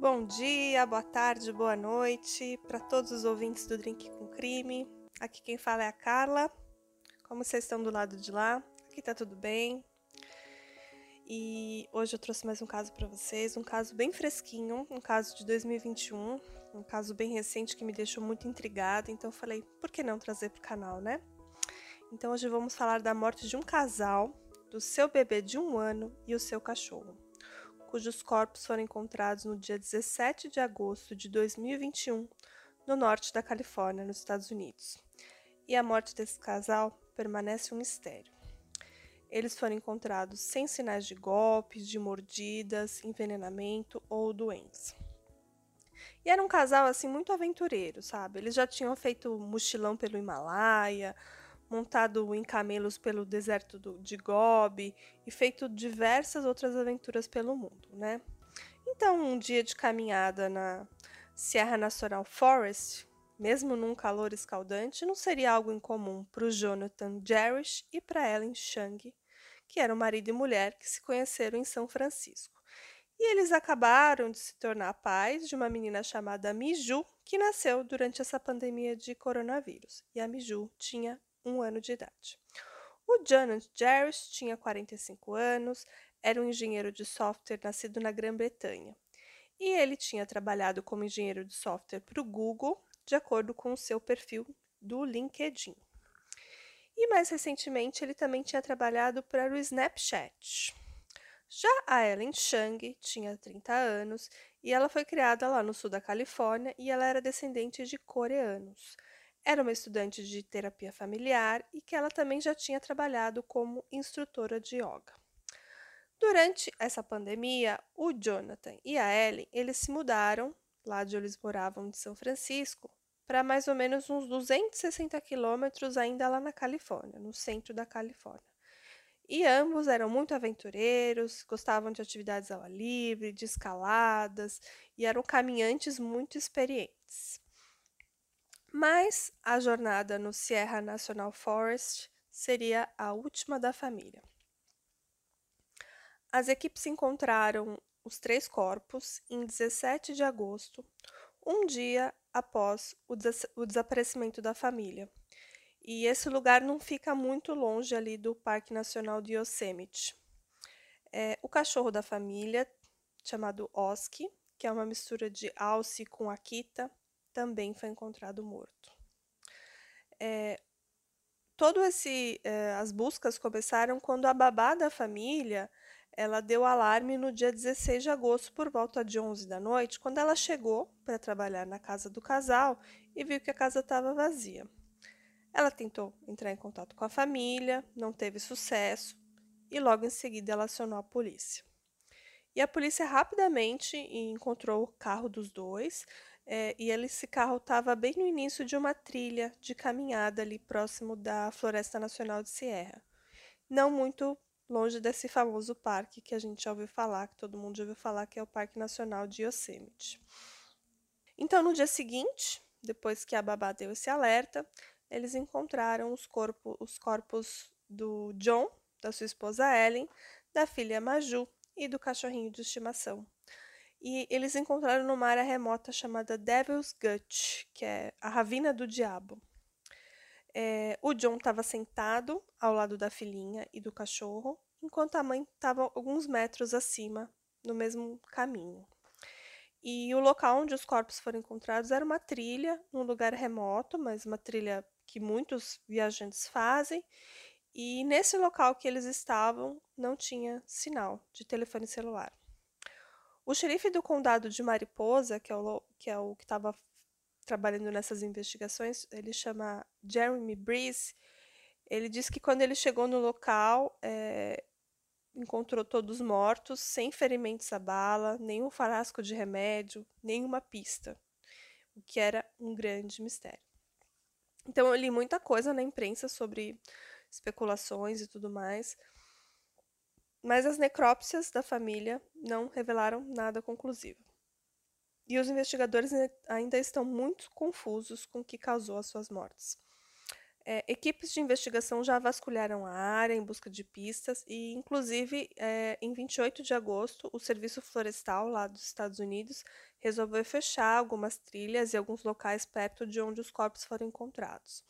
Bom dia, boa tarde, boa noite para todos os ouvintes do Drink com Crime. Aqui quem fala é a Carla. Como vocês estão do lado de lá? Aqui tá tudo bem. E hoje eu trouxe mais um caso para vocês, um caso bem fresquinho, um caso de 2021, um caso bem recente que me deixou muito intrigada, então eu falei, por que não trazer pro canal, né? Então hoje vamos falar da morte de um casal, do seu bebê de um ano e o seu cachorro cujos corpos foram encontrados no dia 17 de agosto de 2021, no norte da Califórnia, nos Estados Unidos. E a morte desse casal permanece um mistério. Eles foram encontrados sem sinais de golpes, de mordidas, envenenamento ou doença. E era um casal assim muito aventureiro, sabe? Eles já tinham feito mochilão pelo Himalaia, montado em camelos pelo deserto do, de Gobi e feito diversas outras aventuras pelo mundo, né? Então, um dia de caminhada na Sierra National Forest, mesmo num calor escaldante, não seria algo incomum para o Jonathan Jerish e para Ellen Chang, que eram marido e mulher que se conheceram em São Francisco. E eles acabaram de se tornar pais de uma menina chamada Miju, que nasceu durante essa pandemia de coronavírus. E a Miju tinha um ano de idade. O Jonathan Jarvis tinha 45 anos, era um engenheiro de software nascido na Grã-Bretanha. E ele tinha trabalhado como engenheiro de software para o Google, de acordo com o seu perfil do LinkedIn. E mais recentemente, ele também tinha trabalhado para o Snapchat. Já a Ellen Chang tinha 30 anos e ela foi criada lá no sul da Califórnia e ela era descendente de coreanos. Era uma estudante de terapia familiar e que ela também já tinha trabalhado como instrutora de yoga. Durante essa pandemia, o Jonathan e a Ellen, eles se mudaram lá de onde eles moravam de São Francisco para mais ou menos uns 260 quilômetros ainda lá na Califórnia, no centro da Califórnia. E ambos eram muito aventureiros, gostavam de atividades ao ar livre, de escaladas e eram caminhantes muito experientes. Mas a jornada no Sierra National Forest seria a última da família. As equipes encontraram os três corpos em 17 de agosto, um dia após o, des o desaparecimento da família. E esse lugar não fica muito longe ali do Parque Nacional de Yosemite. É, o cachorro da família, chamado Oski, que é uma mistura de alce com Akita, também foi encontrado morto. É, todo esse é, as buscas começaram quando a babá da família ela deu alarme no dia 16 de agosto por volta de 11 da noite, quando ela chegou para trabalhar na casa do casal e viu que a casa estava vazia. Ela tentou entrar em contato com a família, não teve sucesso e logo em seguida ela acionou a polícia. E a polícia rapidamente encontrou o carro dos dois, é, e ele, esse carro estava bem no início de uma trilha de caminhada ali próximo da Floresta Nacional de Sierra. Não muito longe desse famoso parque que a gente já ouviu falar, que todo mundo já ouviu falar, que é o Parque Nacional de Yosemite. Então, no dia seguinte, depois que a babá deu esse alerta, eles encontraram os, corpo, os corpos do John, da sua esposa Ellen, da filha Maju e do cachorrinho de estimação, e eles encontraram numa área remota chamada Devil's Gut, que é a ravina do diabo. É, o John estava sentado ao lado da filhinha e do cachorro, enquanto a mãe estava alguns metros acima, no mesmo caminho. E o local onde os corpos foram encontrados era uma trilha, num lugar remoto, mas uma trilha que muitos viajantes fazem. E nesse local que eles estavam não tinha sinal de telefone celular. O xerife do condado de Mariposa, que é o que é estava trabalhando nessas investigações, ele chama Jeremy Breeze. Ele diz que quando ele chegou no local, é, encontrou todos mortos, sem ferimentos à bala, nenhum frasco de remédio, nenhuma pista, o que era um grande mistério. Então eu li muita coisa na imprensa sobre especulações e tudo mais. Mas as necrópsias da família não revelaram nada conclusivo. E os investigadores ainda estão muito confusos com o que causou as suas mortes. É, equipes de investigação já vasculharam a área em busca de pistas e, inclusive, é, em 28 de agosto, o Serviço Florestal lá dos Estados Unidos resolveu fechar algumas trilhas e alguns locais perto de onde os corpos foram encontrados.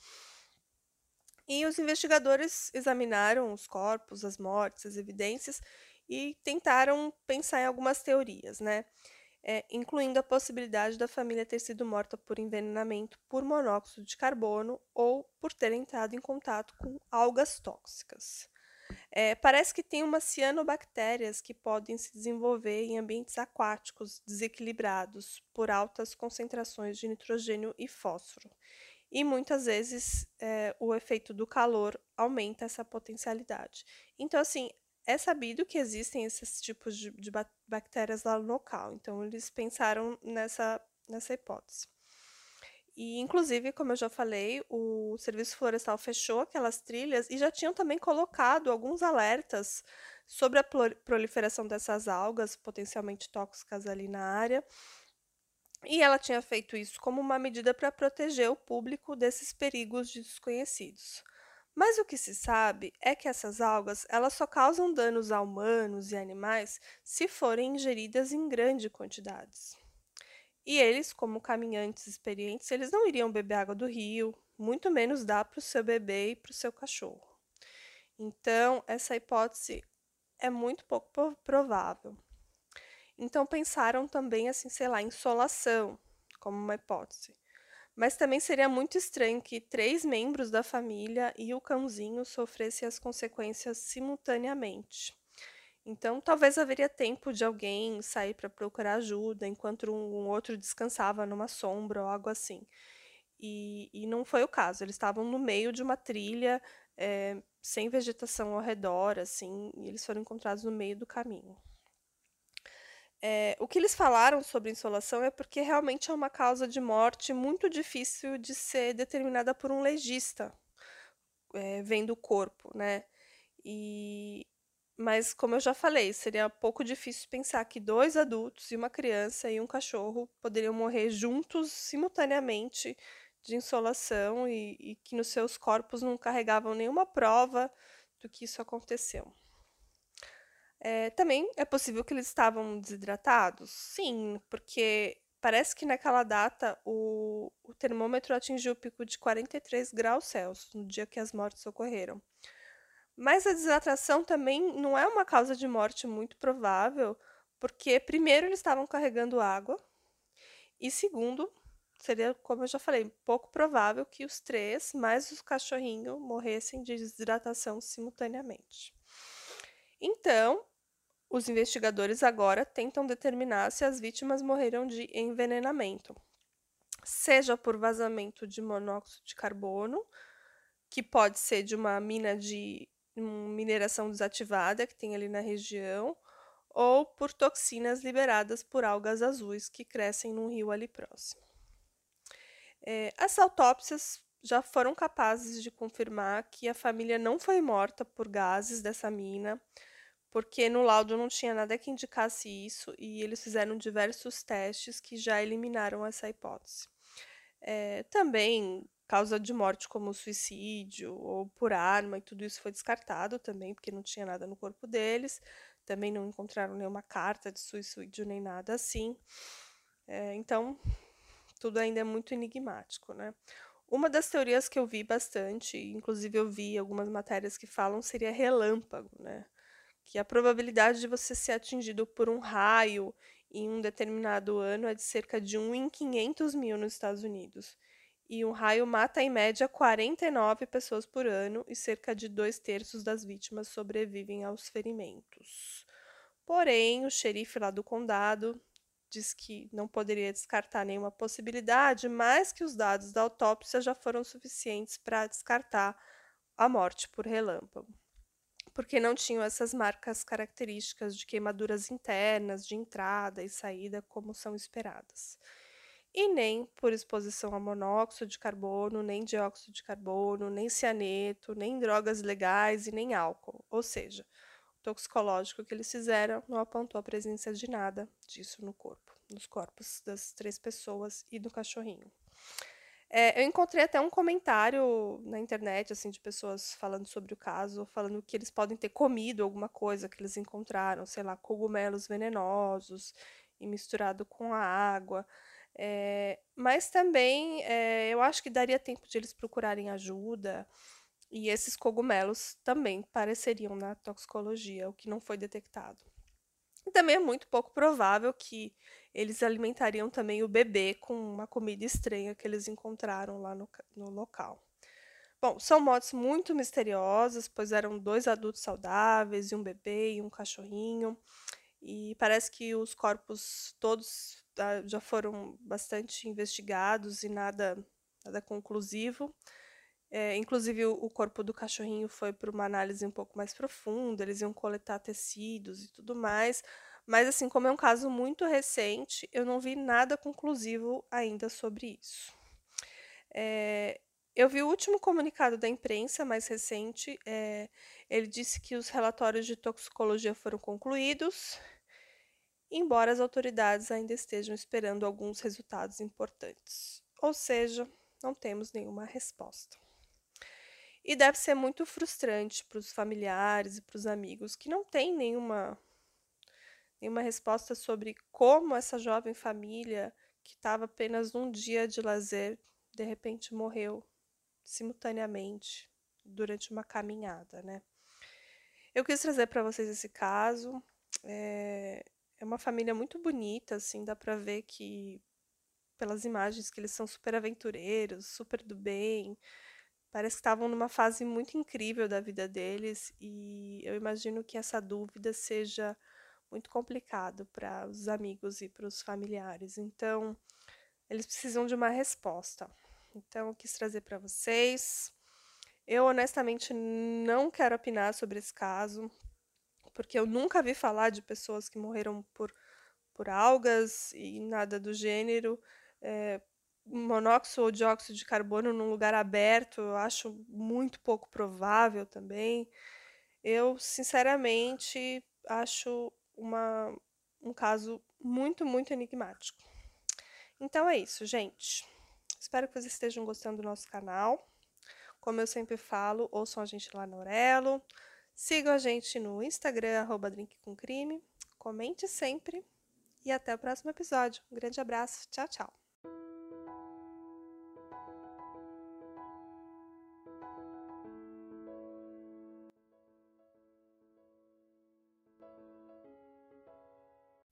E os investigadores examinaram os corpos, as mortes, as evidências e tentaram pensar em algumas teorias, né? é, incluindo a possibilidade da família ter sido morta por envenenamento por monóxido de carbono ou por ter entrado em contato com algas tóxicas. É, parece que tem umas cianobactérias que podem se desenvolver em ambientes aquáticos desequilibrados por altas concentrações de nitrogênio e fósforo. E muitas vezes é, o efeito do calor aumenta essa potencialidade. Então, assim, é sabido que existem esses tipos de, de bactérias lá no local, então eles pensaram nessa, nessa hipótese. E, inclusive, como eu já falei, o Serviço Florestal fechou aquelas trilhas e já tinham também colocado alguns alertas sobre a proliferação dessas algas potencialmente tóxicas ali na área. E ela tinha feito isso como uma medida para proteger o público desses perigos desconhecidos. Mas o que se sabe é que essas algas elas só causam danos a humanos e animais se forem ingeridas em grandes quantidades. E eles, como caminhantes experientes, eles não iriam beber água do rio, muito menos dar para o seu bebê e para o seu cachorro. Então, essa hipótese é muito pouco provável. Então, pensaram também, assim, sei lá, insolação como uma hipótese. Mas também seria muito estranho que três membros da família e o cãozinho sofressem as consequências simultaneamente. Então, talvez haveria tempo de alguém sair para procurar ajuda enquanto um, outro descansava numa sombra ou algo assim. E, e não foi o caso. Eles estavam no meio de uma trilha, é, sem vegetação ao redor, assim, e eles foram encontrados no meio do caminho. É, o que eles falaram sobre insolação é porque realmente é uma causa de morte muito difícil de ser determinada por um legista, é, vendo o corpo, né? E, mas, como eu já falei, seria pouco difícil pensar que dois adultos e uma criança e um cachorro poderiam morrer juntos, simultaneamente, de insolação e, e que nos seus corpos não carregavam nenhuma prova do que isso aconteceu. É, também é possível que eles estavam desidratados? Sim, porque parece que naquela data o, o termômetro atingiu o pico de 43 graus Celsius no dia que as mortes ocorreram. Mas a desidratação também não é uma causa de morte muito provável, porque, primeiro, eles estavam carregando água, e, segundo, seria, como eu já falei, pouco provável que os três, mais o cachorrinho, morressem de desidratação simultaneamente. Então, os investigadores agora tentam determinar se as vítimas morreram de envenenamento, seja por vazamento de monóxido de carbono, que pode ser de uma mina de mineração desativada que tem ali na região, ou por toxinas liberadas por algas azuis que crescem num rio ali próximo. É, as autópsias já foram capazes de confirmar que a família não foi morta por gases dessa mina, porque no laudo não tinha nada que indicasse isso e eles fizeram diversos testes que já eliminaram essa hipótese. É, também causa de morte como suicídio ou por arma e tudo isso foi descartado também porque não tinha nada no corpo deles. Também não encontraram nenhuma carta de suicídio nem nada assim. É, então tudo ainda é muito enigmático, né? Uma das teorias que eu vi bastante, inclusive eu vi algumas matérias que falam, seria relâmpago, né? Que a probabilidade de você ser atingido por um raio em um determinado ano é de cerca de 1 em 500 mil nos Estados Unidos. E um raio mata, em média, 49 pessoas por ano e cerca de dois terços das vítimas sobrevivem aos ferimentos. Porém, o xerife lá do condado diz que não poderia descartar nenhuma possibilidade, mas que os dados da autópsia já foram suficientes para descartar a morte por relâmpago porque não tinham essas marcas características de queimaduras internas, de entrada e saída, como são esperadas. E nem por exposição a monóxido de carbono, nem dióxido de carbono, nem cianeto, nem drogas legais e nem álcool. Ou seja, o toxicológico que eles fizeram não apontou a presença de nada disso no corpo, nos corpos das três pessoas e do cachorrinho. É, eu encontrei até um comentário na internet, assim, de pessoas falando sobre o caso, falando que eles podem ter comido alguma coisa que eles encontraram, sei lá, cogumelos venenosos e misturado com a água. É, mas também é, eu acho que daria tempo de eles procurarem ajuda. E esses cogumelos também pareceriam na toxicologia, o que não foi detectado. E também é muito pouco provável que eles alimentariam também o bebê com uma comida estranha que eles encontraram lá no, no local. Bom, são mortes muito misteriosas, pois eram dois adultos saudáveis, e um bebê e um cachorrinho. E parece que os corpos todos ah, já foram bastante investigados e nada, nada conclusivo. É, inclusive, o, corpo do cachorrinho foi para uma análise um pouco mais profunda, eles iam coletar tecidos e tudo mais. Mas, assim, como é um caso muito recente, eu não vi nada conclusivo ainda sobre isso. É, eu vi o último comunicado da imprensa, mais recente. É, ele disse que os relatórios de toxicologia foram concluídos, embora as autoridades ainda estejam esperando alguns resultados importantes. Ou seja, não temos nenhuma resposta. E deve ser muito frustrante para os familiares e para os amigos que não têm nenhuma nenhuma resposta sobre como essa jovem família, que estava apenas num dia de lazer, de repente morreu simultaneamente durante uma caminhada, né? Eu quis trazer para vocês esse caso. É, é uma família muito bonita, assim, dá para ver que pelas imagens que eles são super aventureiros, super do bem. Parece que estavam numa fase muito incrível da vida deles e eu imagino que essa dúvida seja muito complicado para os amigos e para os familiares. Então, eles precisam de uma resposta. Então, eu quis trazer para vocês. Eu honestamente não quero opinar sobre esse caso, porque eu nunca vi falar de pessoas que morreram por, por algas e nada do gênero. É, monóxido ou dióxido de carbono num lugar aberto, eu acho muito pouco provável também. Eu, sinceramente, acho uma, um caso muito, muito enigmático. Então é isso, gente. Espero que vocês estejam gostando do nosso canal. Como eu sempre falo, ouçam a gente lá no Orelo. Sigam a gente no Instagram, arroba. Comente sempre. E até o próximo episódio. Um grande abraço. Tchau, tchau.